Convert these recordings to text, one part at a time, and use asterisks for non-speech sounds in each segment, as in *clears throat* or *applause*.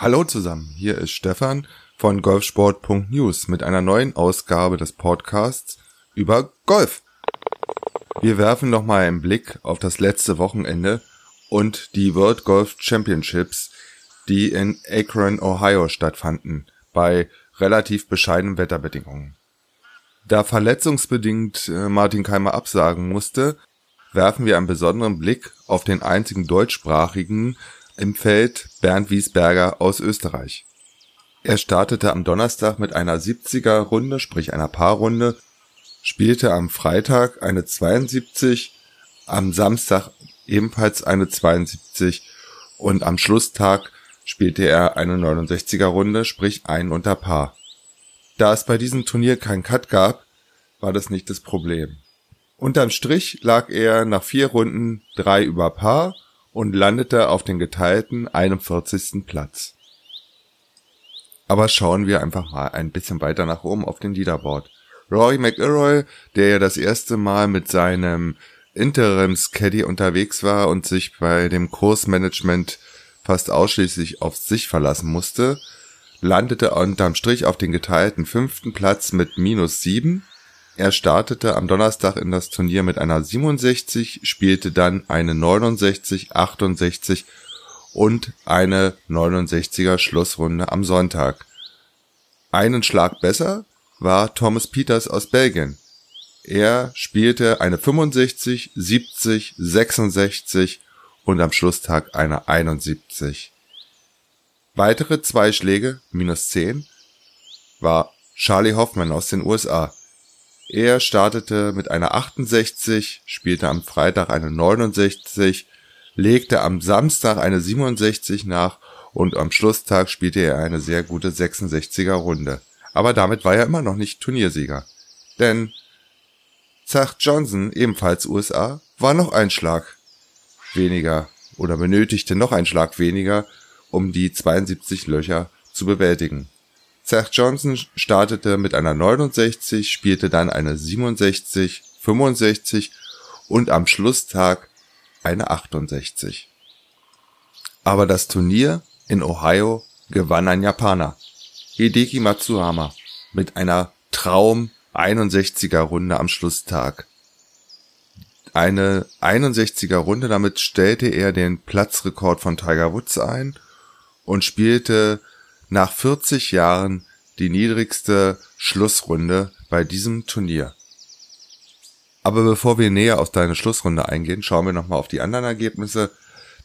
Hallo zusammen, hier ist Stefan von golfsport.news mit einer neuen Ausgabe des Podcasts über Golf. Wir werfen nochmal einen Blick auf das letzte Wochenende und die World Golf Championships, die in Akron, Ohio stattfanden, bei relativ bescheidenen Wetterbedingungen. Da verletzungsbedingt äh, Martin Keimer absagen musste, werfen wir einen besonderen Blick auf den einzigen deutschsprachigen im Feld Bernd Wiesberger aus Österreich. Er startete am Donnerstag mit einer 70er Runde, sprich einer Paarrunde, spielte am Freitag eine 72, am Samstag ebenfalls eine 72 und am Schlusstag spielte er eine 69er Runde, sprich ein unter Paar. Da es bei diesem Turnier keinen Cut gab, war das nicht das Problem. Unterm Strich lag er nach vier Runden drei über Paar und landete auf den geteilten 41. Platz. Aber schauen wir einfach mal ein bisschen weiter nach oben auf den Leaderboard. Rory McIlroy, der ja das erste Mal mit seinem Interims-Caddy unterwegs war und sich bei dem Kursmanagement fast ausschließlich auf sich verlassen musste, landete unterm Strich auf den geteilten fünften Platz mit minus sieben er startete am Donnerstag in das Turnier mit einer 67, spielte dann eine 69, 68 und eine 69er Schlussrunde am Sonntag. Einen Schlag besser war Thomas Peters aus Belgien. Er spielte eine 65, 70, 66 und am Schlusstag eine 71. Weitere zwei Schläge, minus 10, war Charlie Hoffman aus den USA. Er startete mit einer 68, spielte am Freitag eine 69, legte am Samstag eine 67 nach und am Schlusstag spielte er eine sehr gute 66er Runde. Aber damit war er immer noch nicht Turniersieger. Denn Zach Johnson, ebenfalls USA, war noch ein Schlag weniger oder benötigte noch einen Schlag weniger, um die 72 Löcher zu bewältigen. Zach Johnson startete mit einer 69, spielte dann eine 67, 65 und am Schlusstag eine 68. Aber das Turnier in Ohio gewann ein Japaner, Hideki Matsuyama, mit einer Traum 61er Runde am Schlusstag. Eine 61er Runde, damit stellte er den Platzrekord von Tiger Woods ein und spielte nach 40 Jahren die niedrigste Schlussrunde bei diesem Turnier. Aber bevor wir näher auf deine Schlussrunde eingehen, schauen wir nochmal auf die anderen Ergebnisse.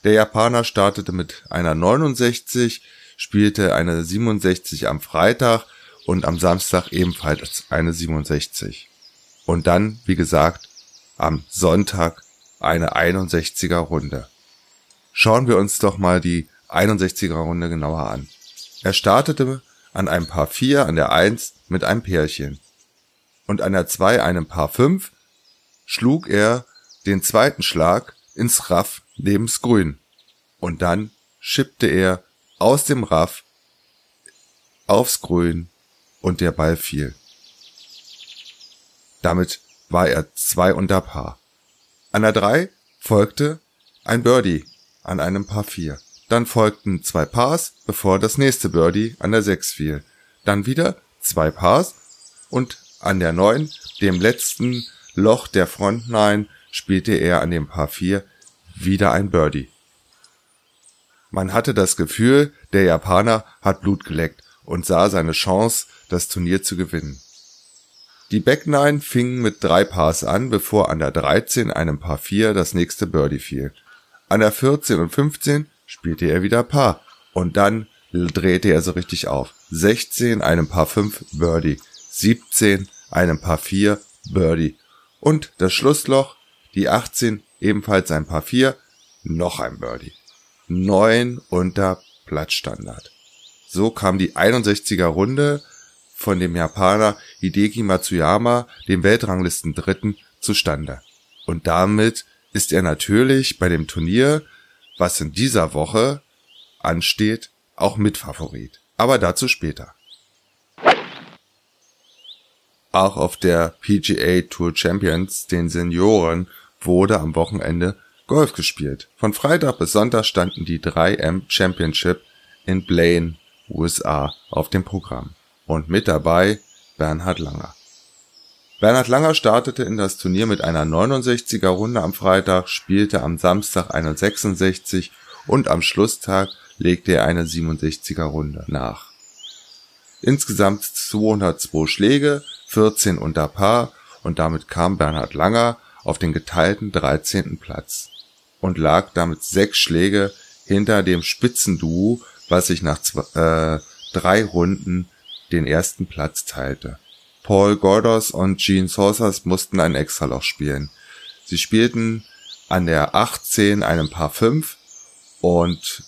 Der Japaner startete mit einer 69, spielte eine 67 am Freitag und am Samstag ebenfalls eine 67. Und dann, wie gesagt, am Sonntag eine 61er Runde. Schauen wir uns doch mal die 61er Runde genauer an. Er startete an einem Paar 4 an der 1 mit einem Pärchen und an der 2 einem Paar 5 schlug er den zweiten Schlag ins Raff nebens Grün und dann schippte er aus dem Raff aufs Grün und der Ball fiel. Damit war er zwei unter Paar. An der 3 folgte ein Birdie an einem Paar 4. Dann folgten zwei Pars, bevor das nächste Birdie an der 6 fiel. Dann wieder zwei Pars und an der 9, dem letzten Loch der Front 9, spielte er an dem Paar 4 wieder ein Birdie. Man hatte das Gefühl, der Japaner hat Blut geleckt und sah seine Chance, das Turnier zu gewinnen. Die Back 9 fingen mit drei Pars an, bevor an der 13 einem Paar 4 das nächste Birdie fiel. An der 14 und 15 spielte er wieder Paar. Und dann drehte er so richtig auf. 16 einem Paar 5 Birdie, 17 einem Paar 4 Birdie. Und das Schlussloch, die 18 ebenfalls ein Paar 4, noch ein Birdie. 9 unter Platzstandard. So kam die 61er Runde von dem Japaner Hideki Matsuyama, dem Weltranglisten Dritten, zustande. Und damit ist er natürlich bei dem Turnier was in dieser Woche ansteht, auch Mitfavorit. Aber dazu später. Auch auf der PGA Tour Champions, den Senioren, wurde am Wochenende Golf gespielt. Von Freitag bis Sonntag standen die 3M Championship in Blaine, USA auf dem Programm. Und mit dabei Bernhard Langer. Bernhard Langer startete in das Turnier mit einer 69er Runde am Freitag, spielte am Samstag eine 66 und am Schlusstag legte er eine 67er Runde nach. Insgesamt 202 Schläge, 14 unter Paar und damit kam Bernhard Langer auf den geteilten 13. Platz und lag damit sechs Schläge hinter dem Spitzenduo, was sich nach zwei, äh, drei Runden den ersten Platz teilte. Paul Gordos und Gene Saucers mussten ein Extraloch spielen. Sie spielten an der 18 einem Paar 5 und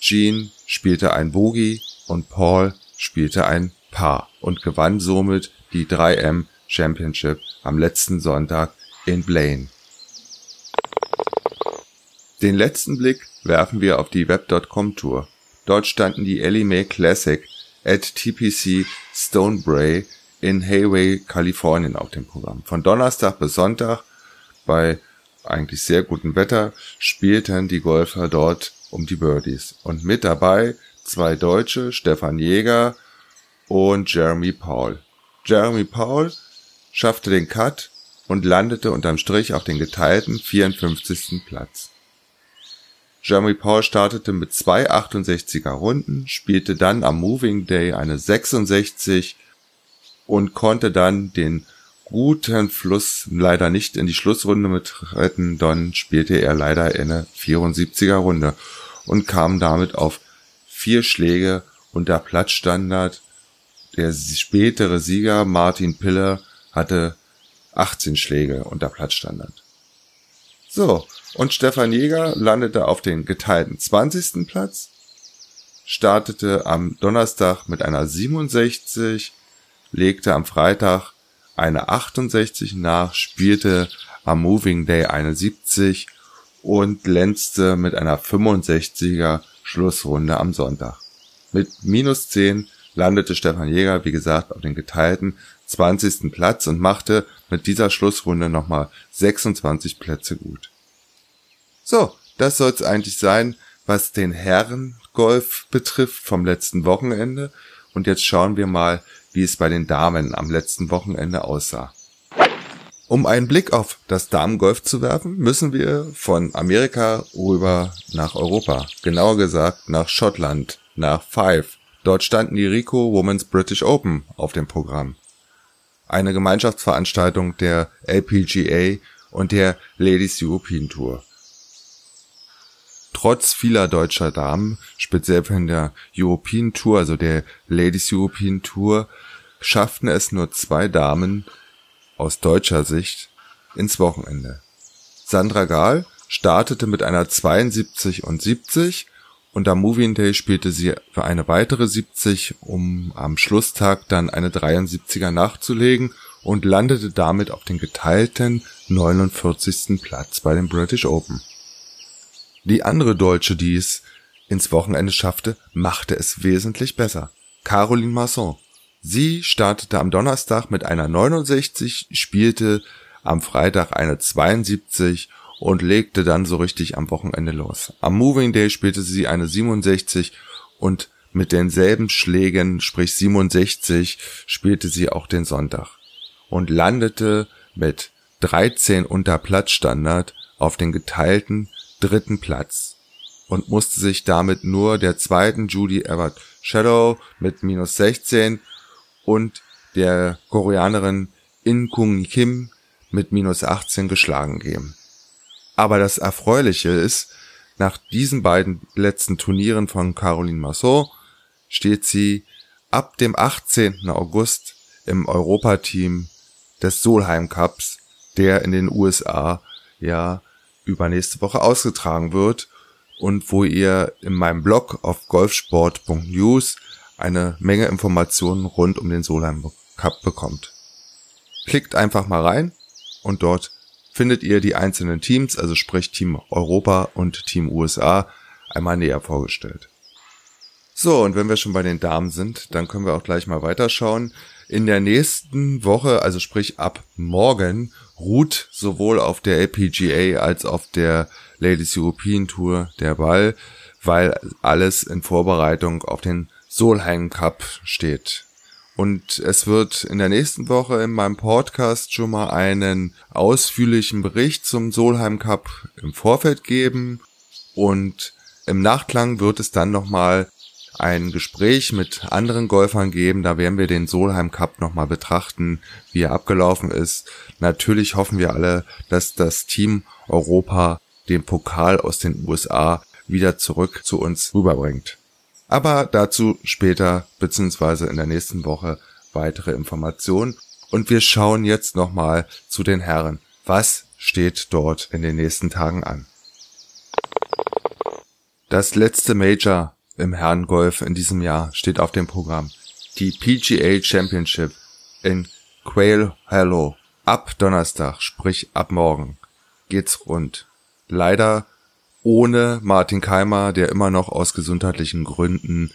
Gene spielte ein Bogey und Paul spielte ein Paar und gewann somit die 3M Championship am letzten Sonntag in Blaine. Den letzten Blick werfen wir auf die Web.com Tour. Dort standen die Ellie Mae Classic at TPC Stonebray in Hayway, Kalifornien auf dem Programm. Von Donnerstag bis Sonntag bei eigentlich sehr gutem Wetter spielten die Golfer dort um die Birdies. Und mit dabei zwei Deutsche, Stefan Jäger und Jeremy Paul. Jeremy Paul schaffte den Cut und landete unterm Strich auf den geteilten 54. Platz. Jeremy Paul startete mit zwei 68er Runden, spielte dann am Moving Day eine 66 und konnte dann den guten Fluss leider nicht in die Schlussrunde mit retten, dann spielte er leider eine 74er Runde und kam damit auf vier Schläge unter Platzstandard. Der spätere Sieger Martin Piller hatte 18 Schläge unter Platzstandard. So, und Stefan Jäger landete auf den geteilten 20. Platz, startete am Donnerstag mit einer 67, legte am Freitag eine 68 nach, spielte am Moving Day eine 70 und glänzte mit einer 65er Schlussrunde am Sonntag. Mit minus 10 landete Stefan Jäger, wie gesagt, auf den geteilten 20. Platz und machte mit dieser Schlussrunde nochmal 26 Plätze gut. So, das soll es eigentlich sein, was den Herrengolf betrifft vom letzten Wochenende. Und jetzt schauen wir mal, wie es bei den Damen am letzten Wochenende aussah. Um einen Blick auf das Damengolf zu werfen, müssen wir von Amerika rüber nach Europa. Genauer gesagt nach Schottland, nach Five. Dort standen die Rico Women's British Open auf dem Programm. Eine Gemeinschaftsveranstaltung der LPGA und der Ladies European Tour. Trotz vieler deutscher Damen, speziell von der European Tour, also der Ladies European Tour, schafften es nur zwei Damen aus deutscher Sicht ins Wochenende. Sandra Gahl startete mit einer 72 und 70 und am Moving Day spielte sie für eine weitere 70, um am Schlusstag dann eine 73er nachzulegen und landete damit auf den geteilten 49. Platz bei den British Open. Die andere Deutsche, die es ins Wochenende schaffte, machte es wesentlich besser. Caroline Masson. Sie startete am Donnerstag mit einer 69, spielte am Freitag eine 72 und legte dann so richtig am Wochenende los. Am Moving Day spielte sie eine 67 und mit denselben Schlägen, sprich 67, spielte sie auch den Sonntag und landete mit 13 unter Platzstandard auf den geteilten dritten Platz und musste sich damit nur der zweiten Judy Everett Shadow mit minus 16 und der Koreanerin In Kung Kim mit minus 18 geschlagen geben. Aber das Erfreuliche ist, nach diesen beiden letzten Turnieren von Caroline Massot steht sie ab dem 18. August im Europateam des Solheim Cups, der in den USA ja übernächste Woche ausgetragen wird und wo ihr in meinem Blog auf golfsport.news eine Menge Informationen rund um den Solheim Cup bekommt. Klickt einfach mal rein und dort findet ihr die einzelnen Teams, also sprich Team Europa und Team USA, einmal näher vorgestellt. So, und wenn wir schon bei den Damen sind, dann können wir auch gleich mal weiterschauen. In der nächsten Woche, also sprich ab morgen, ruht sowohl auf der LPGA als auf der Ladies European Tour der Ball weil alles in Vorbereitung auf den Solheim Cup steht. Und es wird in der nächsten Woche in meinem Podcast schon mal einen ausführlichen Bericht zum Solheim Cup im Vorfeld geben. Und im Nachklang wird es dann nochmal ein Gespräch mit anderen Golfern geben. Da werden wir den Solheim Cup nochmal betrachten, wie er abgelaufen ist. Natürlich hoffen wir alle, dass das Team Europa den Pokal aus den USA wieder zurück zu uns rüberbringt. Aber dazu später beziehungsweise in der nächsten Woche weitere Informationen. Und wir schauen jetzt nochmal zu den Herren. Was steht dort in den nächsten Tagen an? Das letzte Major im Herrengolf in diesem Jahr steht auf dem Programm. Die PGA Championship in Quail Hollow. Ab Donnerstag, sprich ab morgen, geht's rund. Leider ohne Martin Keimer, der immer noch aus gesundheitlichen Gründen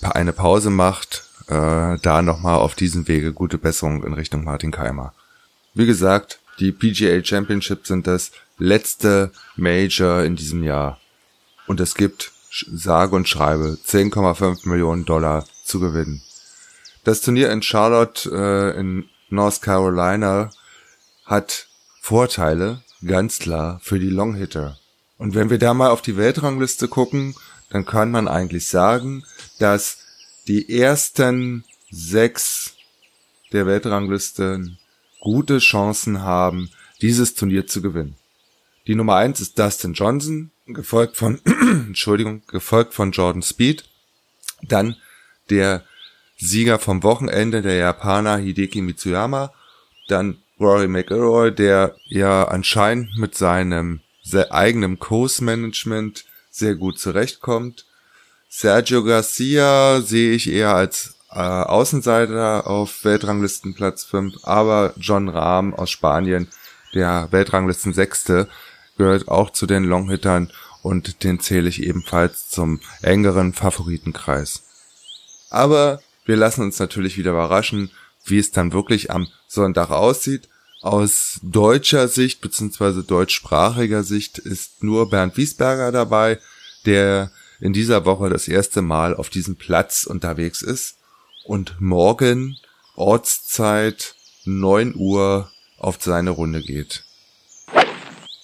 eine Pause macht, äh, da nochmal auf diesem Wege gute Besserung in Richtung Martin Keimer. Wie gesagt, die PGA Championship sind das letzte Major in diesem Jahr. Und es gibt, sage und schreibe, 10,5 Millionen Dollar zu gewinnen. Das Turnier in Charlotte äh, in North Carolina hat Vorteile, ganz klar, für die Longhitter. Und wenn wir da mal auf die Weltrangliste gucken, dann kann man eigentlich sagen, dass die ersten sechs der Weltranglisten gute Chancen haben, dieses Turnier zu gewinnen. Die Nummer eins ist Dustin Johnson, gefolgt von, *clears throat* Entschuldigung, gefolgt von Jordan Speed. Dann der Sieger vom Wochenende, der Japaner Hideki Mitsuyama. Dann Rory McIlroy, der ja anscheinend mit seinem eigenem Coast-Management sehr gut zurechtkommt. Sergio Garcia sehe ich eher als äh, Außenseiter auf Weltranglistenplatz 5, aber John Rahm aus Spanien, der Weltranglisten Sechste, gehört auch zu den Longhittern und den zähle ich ebenfalls zum engeren Favoritenkreis. Aber wir lassen uns natürlich wieder überraschen, wie es dann wirklich am Sonntag aussieht. Aus deutscher Sicht bzw. deutschsprachiger Sicht ist nur Bernd Wiesberger dabei, der in dieser Woche das erste Mal auf diesem Platz unterwegs ist und morgen Ortszeit 9 Uhr auf seine Runde geht.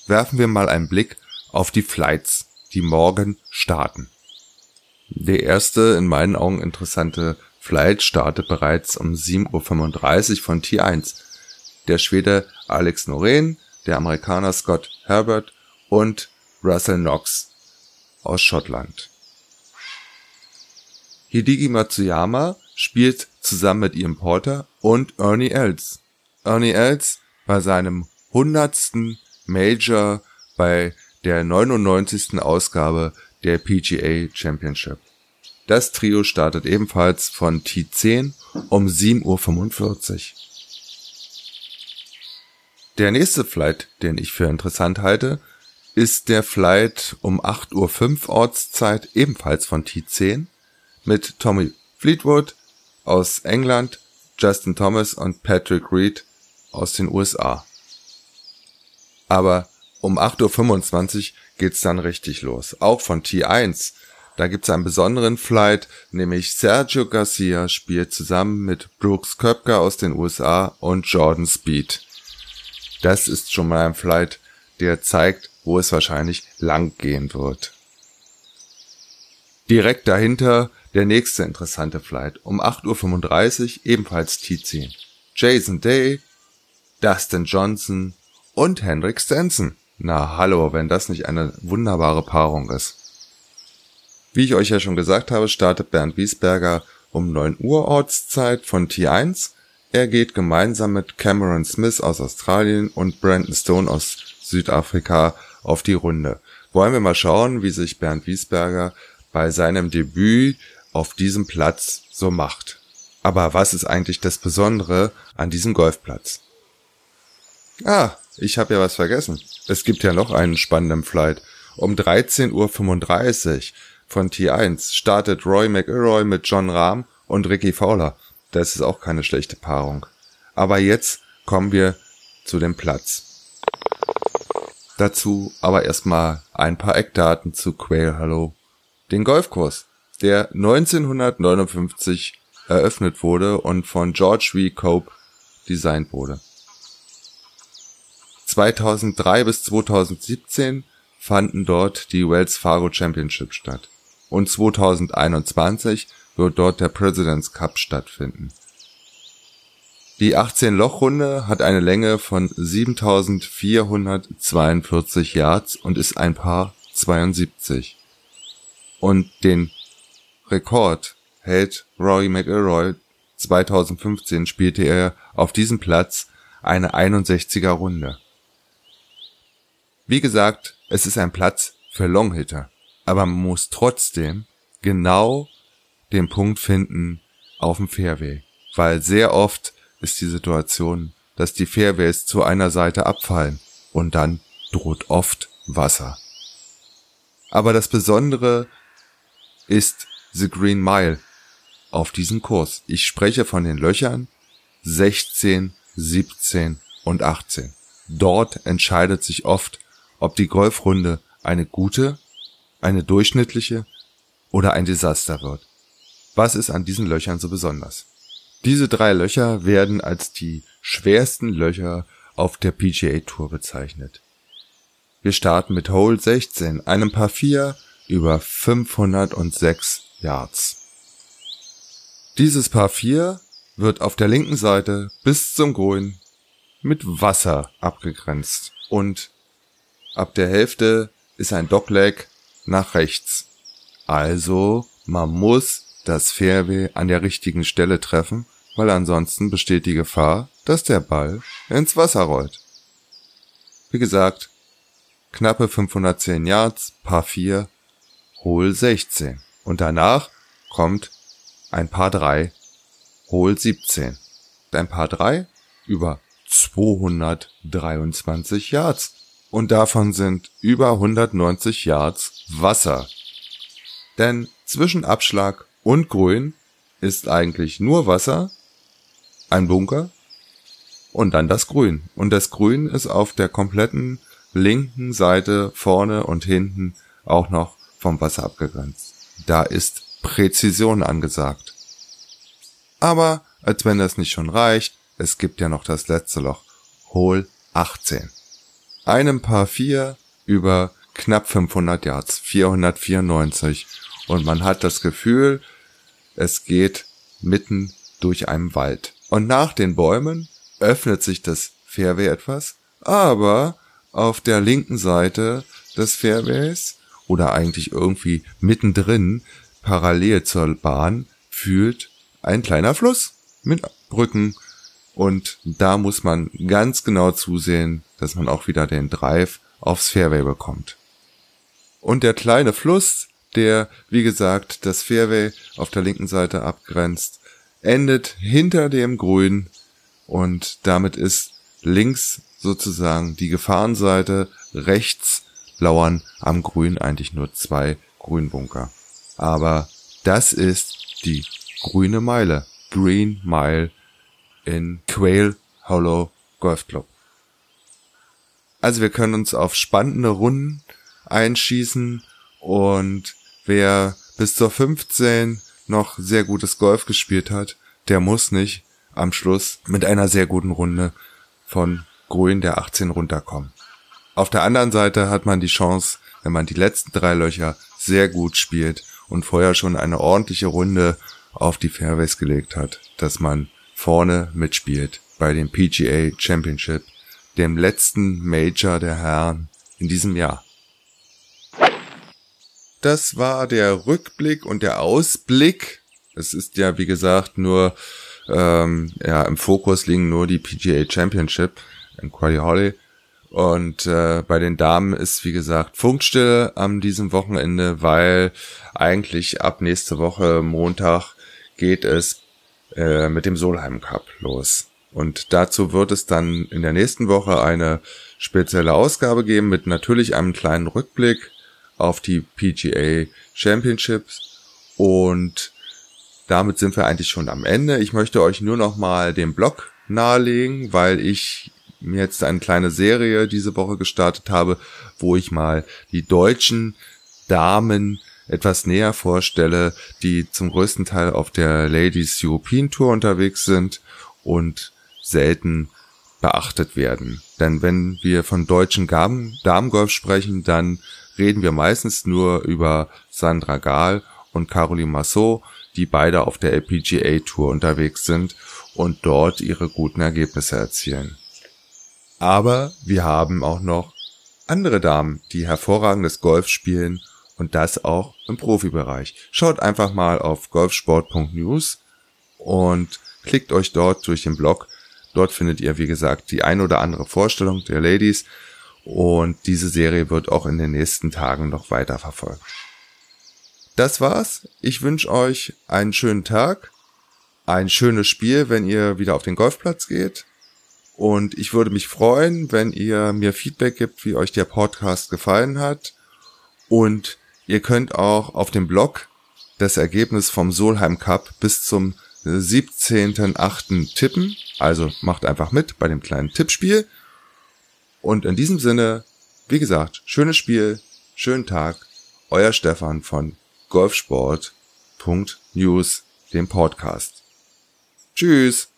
Werfen wir mal einen Blick auf die Flights, die morgen starten. Der erste in meinen Augen interessante Flight startet bereits um 7.35 Uhr von T1 der Schwede Alex Noreen, der Amerikaner Scott Herbert und Russell Knox aus Schottland. Hideki Matsuyama spielt zusammen mit ihrem Porter und Ernie Els. Ernie Els bei seinem hundertsten Major bei der 99. Ausgabe der PGA Championship. Das Trio startet ebenfalls von T10 um 7.45 Uhr. Der nächste Flight, den ich für interessant halte, ist der Flight um 8.05 Uhr Ortszeit, ebenfalls von T10, mit Tommy Fleetwood aus England, Justin Thomas und Patrick Reed aus den USA. Aber um 8.25 Uhr geht's dann richtig los. Auch von T1. Da gibt's einen besonderen Flight, nämlich Sergio Garcia spielt zusammen mit Brooks Köpker aus den USA und Jordan Speed. Das ist schon mal ein Flight, der zeigt, wo es wahrscheinlich lang gehen wird. Direkt dahinter der nächste interessante Flight um 8.35 Uhr, ebenfalls T10. Jason Day, Dustin Johnson und Henrik Stenson. Na hallo, wenn das nicht eine wunderbare Paarung ist. Wie ich euch ja schon gesagt habe, startet Bernd Wiesberger um 9 Uhr Ortszeit von T1 er geht gemeinsam mit Cameron Smith aus Australien und Brandon Stone aus Südafrika auf die Runde. Wollen wir mal schauen, wie sich Bernd Wiesberger bei seinem Debüt auf diesem Platz so macht. Aber was ist eigentlich das Besondere an diesem Golfplatz? Ah, ich habe ja was vergessen. Es gibt ja noch einen spannenden Flight. Um 13.35 Uhr von T1 startet Roy McIlroy mit John Rahm und Ricky Fowler. Das ist auch keine schlechte Paarung. Aber jetzt kommen wir zu dem Platz. Dazu aber erstmal ein paar Eckdaten zu Quail Hollow. den Golfkurs, der 1959 eröffnet wurde und von George V. Cope designt wurde. 2003 bis 2017 fanden dort die Wells Fargo Championship statt und 2021 wird dort der President's Cup stattfinden. Die 18-Loch-Runde hat eine Länge von 7442 Yards und ist ein Paar 72. Und den Rekord hält Rory McIlroy. 2015 spielte er auf diesem Platz eine 61er Runde. Wie gesagt, es ist ein Platz für Longhitter, aber man muss trotzdem genau den Punkt finden auf dem Fairway, weil sehr oft ist die Situation, dass die Fairways zu einer Seite abfallen und dann droht oft Wasser. Aber das Besondere ist The Green Mile auf diesem Kurs. Ich spreche von den Löchern 16, 17 und 18. Dort entscheidet sich oft, ob die Golfrunde eine gute, eine durchschnittliche oder ein Desaster wird. Was ist an diesen Löchern so besonders? Diese drei Löcher werden als die schwersten Löcher auf der PGA Tour bezeichnet. Wir starten mit Hole 16, einem Paar 4 über 506 Yards. Dieses Paar 4 wird auf der linken Seite bis zum Grün mit Wasser abgegrenzt und ab der Hälfte ist ein Dogleg nach rechts. Also man muss das Fairway an der richtigen Stelle treffen weil ansonsten besteht die Gefahr, dass der Ball ins Wasser rollt. Wie gesagt, knappe 510 Yards, Paar 4, Hol 16. Und danach kommt ein Paar 3, Hol 17. Ein Paar 3 über 223 Yards. Und davon sind über 190 Yards Wasser. Denn zwischen Abschlag und Grün ist eigentlich nur Wasser ein Bunker und dann das Grün. Und das Grün ist auf der kompletten linken Seite vorne und hinten auch noch vom Wasser abgegrenzt. Da ist Präzision angesagt. Aber als wenn das nicht schon reicht, es gibt ja noch das letzte Loch. Hol 18. Einem Paar 4 über knapp 500 Yards, 494. Und man hat das Gefühl, es geht mitten durch einen Wald. Und nach den Bäumen öffnet sich das Fairway etwas, aber auf der linken Seite des Fairways oder eigentlich irgendwie mittendrin parallel zur Bahn fühlt ein kleiner Fluss mit Brücken und da muss man ganz genau zusehen, dass man auch wieder den Drive aufs Fairway bekommt. Und der kleine Fluss, der wie gesagt das Fairway auf der linken Seite abgrenzt, endet hinter dem Grün und damit ist links sozusagen die Gefahrenseite, rechts lauern am Grün eigentlich nur zwei Grünbunker. Aber das ist die grüne Meile, Green Mile in Quail Hollow Golf Club. Also wir können uns auf spannende Runden einschießen und wer bis zur 15 noch sehr gutes Golf gespielt hat, der muss nicht am Schluss mit einer sehr guten Runde von Grün der 18 runterkommen. Auf der anderen Seite hat man die Chance, wenn man die letzten drei Löcher sehr gut spielt und vorher schon eine ordentliche Runde auf die Fairways gelegt hat, dass man vorne mitspielt bei dem PGA Championship, dem letzten Major der Herren in diesem Jahr. Das war der Rückblick und der Ausblick. Es ist ja, wie gesagt, nur ähm, ja, im Fokus liegen nur die PGA Championship in Quali Holly. Und äh, bei den Damen ist, wie gesagt, Funkstille am diesem Wochenende, weil eigentlich ab nächste Woche Montag geht es äh, mit dem Solheim Cup los. Und dazu wird es dann in der nächsten Woche eine spezielle Ausgabe geben mit natürlich einem kleinen Rückblick auf die PGA Championships und damit sind wir eigentlich schon am Ende. Ich möchte euch nur noch mal den Blog nahelegen, weil ich mir jetzt eine kleine Serie diese Woche gestartet habe, wo ich mal die deutschen Damen etwas näher vorstelle, die zum größten Teil auf der Ladies European Tour unterwegs sind und selten beachtet werden. Denn wenn wir von deutschen Damengolf sprechen, dann reden wir meistens nur über Sandra Gahl und Caroline Massot, die beide auf der LPGA Tour unterwegs sind und dort ihre guten Ergebnisse erzielen. Aber wir haben auch noch andere Damen, die hervorragendes Golf spielen und das auch im Profibereich. Schaut einfach mal auf golfsport.news und klickt euch dort durch den Blog. Dort findet ihr, wie gesagt, die ein oder andere Vorstellung der Ladies und diese Serie wird auch in den nächsten Tagen noch weiter verfolgt. Das war's. Ich wünsche euch einen schönen Tag, ein schönes Spiel, wenn ihr wieder auf den Golfplatz geht. Und ich würde mich freuen, wenn ihr mir Feedback gibt, wie euch der Podcast gefallen hat. Und ihr könnt auch auf dem Blog das Ergebnis vom Solheim Cup bis zum 17.8. tippen. Also macht einfach mit bei dem kleinen Tippspiel. Und in diesem Sinne, wie gesagt, schönes Spiel, schönen Tag, euer Stefan von golfsport.news, dem Podcast. Tschüss.